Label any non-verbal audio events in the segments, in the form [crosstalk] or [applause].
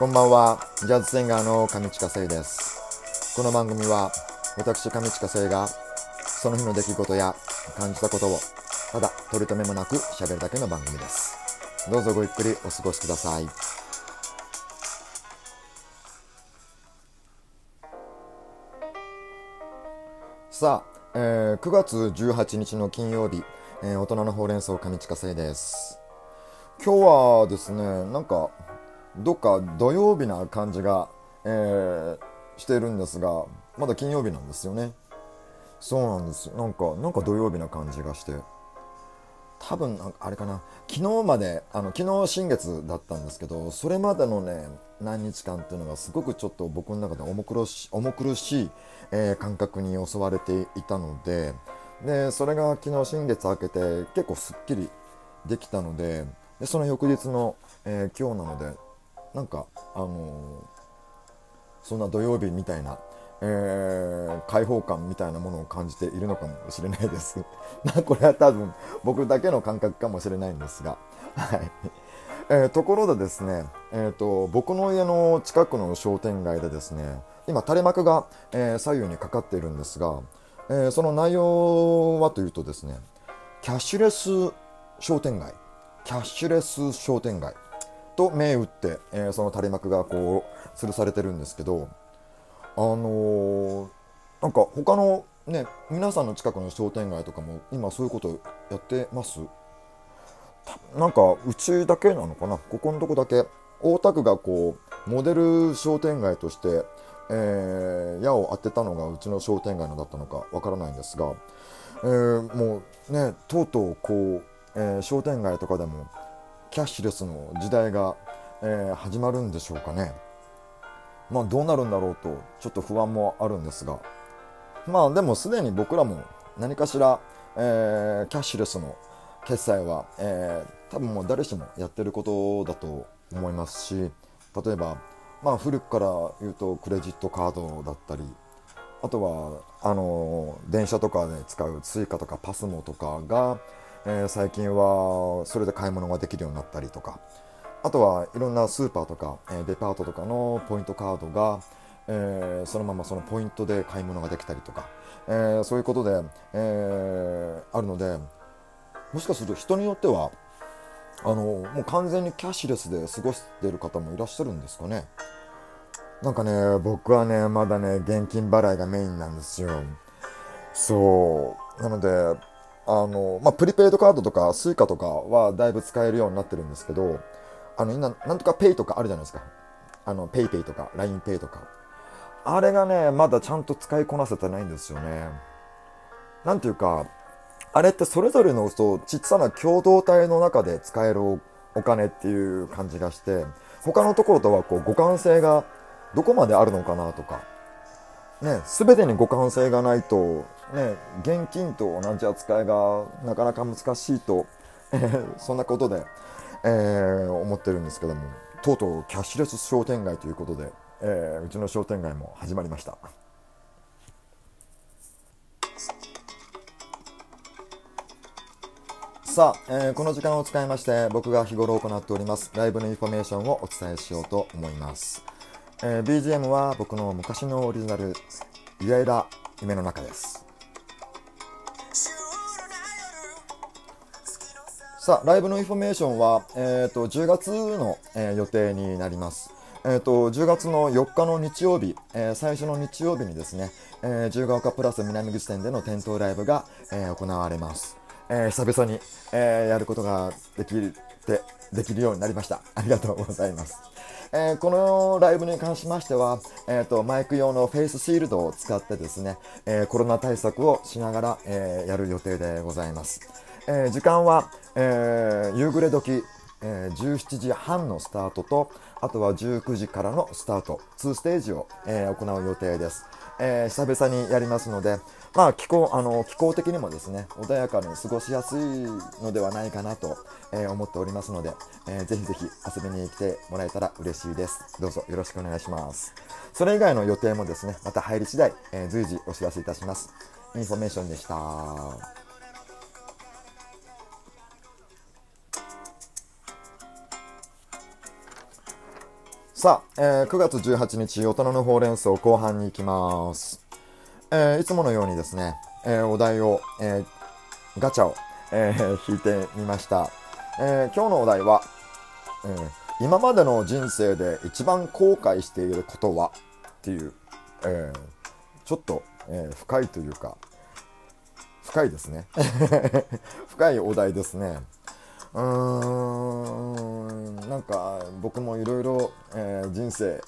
こんばんは、ジャズシンガーの上近聖です。この番組は、私上近聖が、その日の出来事や感じたことを、ただ取り留めもなく喋るだけの番組です。どうぞごゆっくりお過ごしください。さあ、えー9月18日の金曜日、えー大人のほうれん草上近聖です。今日はですね、なんか、どっか土曜日な感じが、えーしてるんですが、まだ金曜日なんですよね。そうなんですよ。なんか、なんか土曜日な感じがして。多分、あれかな。昨日まで、あの、昨日新月だったんですけど、それまでのね、何日間っていうのがすごくちょっと僕の中で重苦し重苦しい、えー感覚に襲われていたので、で、それが昨日新月明けて結構すっきりできたので、でその翌日の、えー今日なので、なんか、あのーそんな土曜日みたいな、えー開放感みたいなものを感じているのかもしれないです。[laughs] まこれは多分僕だけの感覚かもしれないんですが。はい。えーところでですね、えーと、僕の家の近くの商店街でですね、今垂れ幕が、えー左右にかかっているんですが、えーその内容はというとですね、キャッシュレス商店街、キャッシュレス商店街と銘打って、えーその垂れ幕がこう吊るされてるんですけど、あのーなんか他のね皆さんの近くの商店街とかも今そういうことやってます？なんかうちだけなのかな？ここのとこだけ。大田区がこうモデル商店街として、えー矢を当てたのがうちの商店街のだったのかわからないんですが、えーもうねとうとうこう、えー商店街とかでもキャッシュレスの時代が、えー始まるんでしょうかね。まあどうなるんだろうとちょっと不安もあるんですがまあでもすでに僕らも何かしら、えーキャッシュレスの決済は、えー多分もう誰しもやってることだと思いますし例えば、まあ、古くから言うとクレジットカードだったりあとはあの電車とかで使う Suica とかパスモとかが、えー最近はそれで買い物ができるようになったりとか。あとはいろんなスーパーとか、えデパートとかのポイントカードが、えーそのままそのポイントで買い物ができたりとか、えーそういうことで、えあるのでもしかすると人によってはあのもう完全にキャッシュレスで過ごしてる方もいらっしゃるんですかね。なんかね僕はねまだね現金払いがメインなんですよ。そう。なのであの、まあ、プリペイドカードとかスイカとかはだいぶ使えるようになってるんですけどあの今なんとかペイとかあるじゃないですか。あのペイペイとか LINEPay とか。あれがねまだちゃんと使いこなせてないんですよね。なんていうかあれってそれぞれのそうちっさな共同体の中で使えるおお金っていう感じがして他のところとはこう互換性がどこまであるのかなとかね、全てに互換性がないと、ね、現金と同じ扱いがなかなか難しいと、そんなことで、えー思ってるんですけどもとうとうキャッシュレス商店街ということで、えーうちの商店街も始まりました。さあ、えーこの時間を使いまして僕が日頃行っておりますライブのインフォメーションをお伝えしようと思います、えー BGM は僕の昔のオリジナル「ゆらゆら夢の中」です。さあライブのインフォメーションは、えー、と10月の、えー予定になります。えー、と10月の4日の日曜日、えー最初の日曜日にですね、えー自由が丘プラス南口店での店頭ライブが、えー行われます、えー久々に、えーやることができてできるようになりました。[laughs] ありがとうございます。えーこのライブに関しましては、えー、とマイク用のフェイスシールドを使ってですね、えーコロナ対策をしながら、えーやる予定でございます、えー時間は、えー夕暮れ時、えー17時半のスタートとあとは19時からのスタート。2ステージを、えー行う予定です、えー久々にやりますので、まあ、気候あの気候的にもですね穏やかに過ごしやすいのではないかなと、えー思っておりますので、えーぜひぜひ遊びに来てもらえたら嬉しいです。どうぞよろしくお願いします。それ以外の予定もですねまた入り次第、えー随時お知らせいたします。インフォメーションでした。さあ、えー、9月18日、大人のほうれん草後半に行きます。えー、いつものようにですね、えー、お題を、えー、ガチャを、えー、[laughs] 引いてみました。えー、今日のお題は、えー、今までの人生で一番後悔していることは？っていう、えー、ちょっと、えー、深いというか、深いですね。[laughs] 深いお題ですね。うーん、なんか僕もいろいろ人生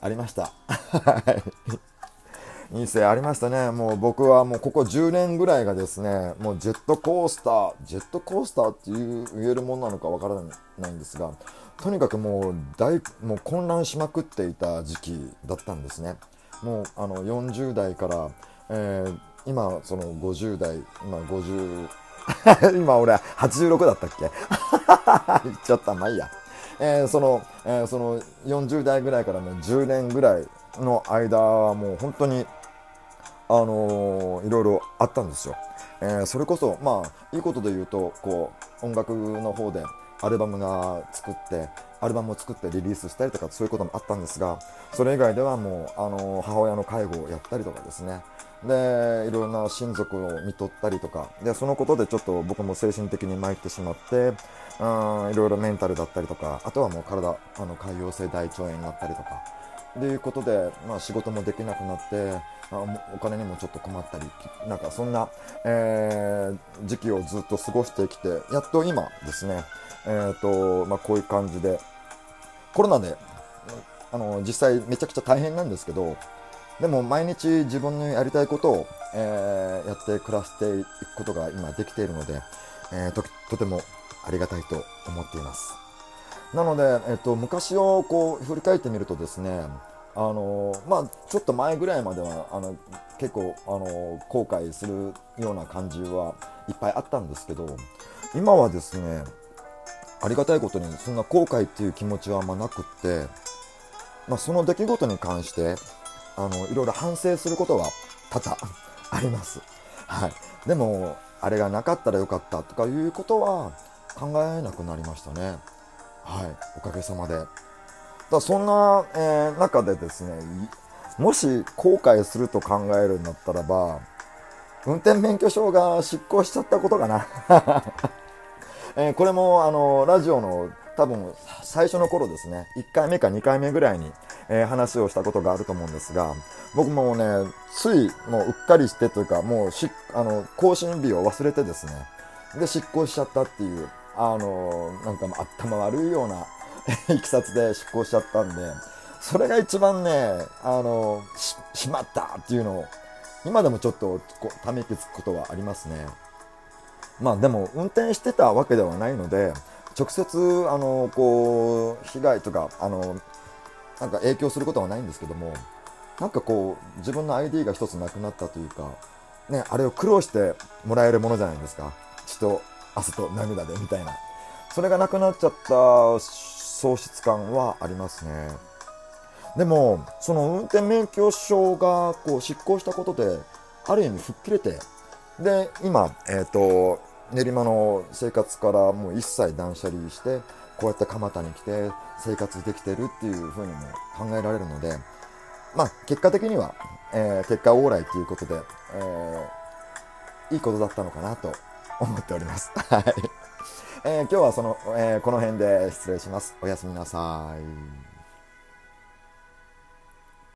ありました。人生ありましたね。もう僕はもうここ10年ぐらいがですね、もうジェットコースター、ジェットコースターっていう言えるものなのかわからないんですが、とにかくもう大、もう混乱しまくっていた時期だったんですね。もうあの40代から、えー、今その50代、今50、[laughs] 今俺86だったっけ？[laughs] 言っちゃった。まあいいや。えー、その、えー、その40代ぐらいからの10年ぐらいの間はもう本当に、あのー、いろいろあったんですよ。えー、それこそ、まあ、いいことで言うと、こう、音楽の方でアルバムが作って、アルバムを作ってリリースしたりとかそういうこともあったんですが、それ以外ではもう、あの、母親の介護をやったりとかですね、でいろんな親族を見とったりとか。でそのことでちょっと僕も精神的に参ってしまってうんいろいろメンタルだったりとか。あとはもう体あの潰瘍性大腸炎になったりとか。ということで、まあ、仕事もできなくなってあお金にもちょっと困ったりなんかそんな、えー、時期をずっと過ごしてきてやっと今ですね、えーとまあ、こういう感じでコロナであの実際めちゃくちゃ大変なんですけどでも毎日自分のやりたいことを、えー、やって暮らしていくことが今できているので、えー、ととてもありがたいと思っています。なので、えっと、昔をこう振り返ってみるとですね、あのまあ、ちょっと前ぐらいまではあの結構、あの後悔するような感じはいっぱいあったんですけど今はですねありがたいことにそんな後悔っていう気持ちはあんまなくって、まあ、その出来事に関してあのいろいろ反省することは多々あります。はい、でもあれがなかったらよかったとかいうことは考えなくなりましたね。はい、おかげさまで。だそんな、えー、中でですね、もし後悔すると考えるんだったらば、運転免許証が失効しちゃったことかな。[laughs] えー、これもあのラジオの多分最初の頃ですね、1回目か2回目ぐらいに、えー、話をしたことがあると思うんですが、僕もね、ついもううっかりしてというか、もうしあの更新日を忘れてですね、で執行しちゃったっていう、あのなんか頭悪いような [laughs] いきさつで執行しちゃったんで、それが一番ね、あのし、しまったっていうのを、今でもちょっとこため息つくことはありますね。まあでも運転してたわけではないので、直接あのこう被害とかあのなんか影響することはないんですけどもなんかこう自分の ID が一つなくなったというか、ね、あれを苦労してもらえるものじゃないですか。血と汗と涙でみたいな。それがなくなっちゃった喪失感はありますね。でもその運転免許証がこう執行したことである意味吹っ切れてで今えっ、ー、と練馬の生活からもう一切断捨離してこうやって蒲田に来て生活できてるっていうふうにも考えられるのでまあ結果的には、えー、結果往来ということで、えー、いいことだったのかなと思っております。[laughs] はい。えー、今日はその、えー、この辺で失礼します。おやすみなさい。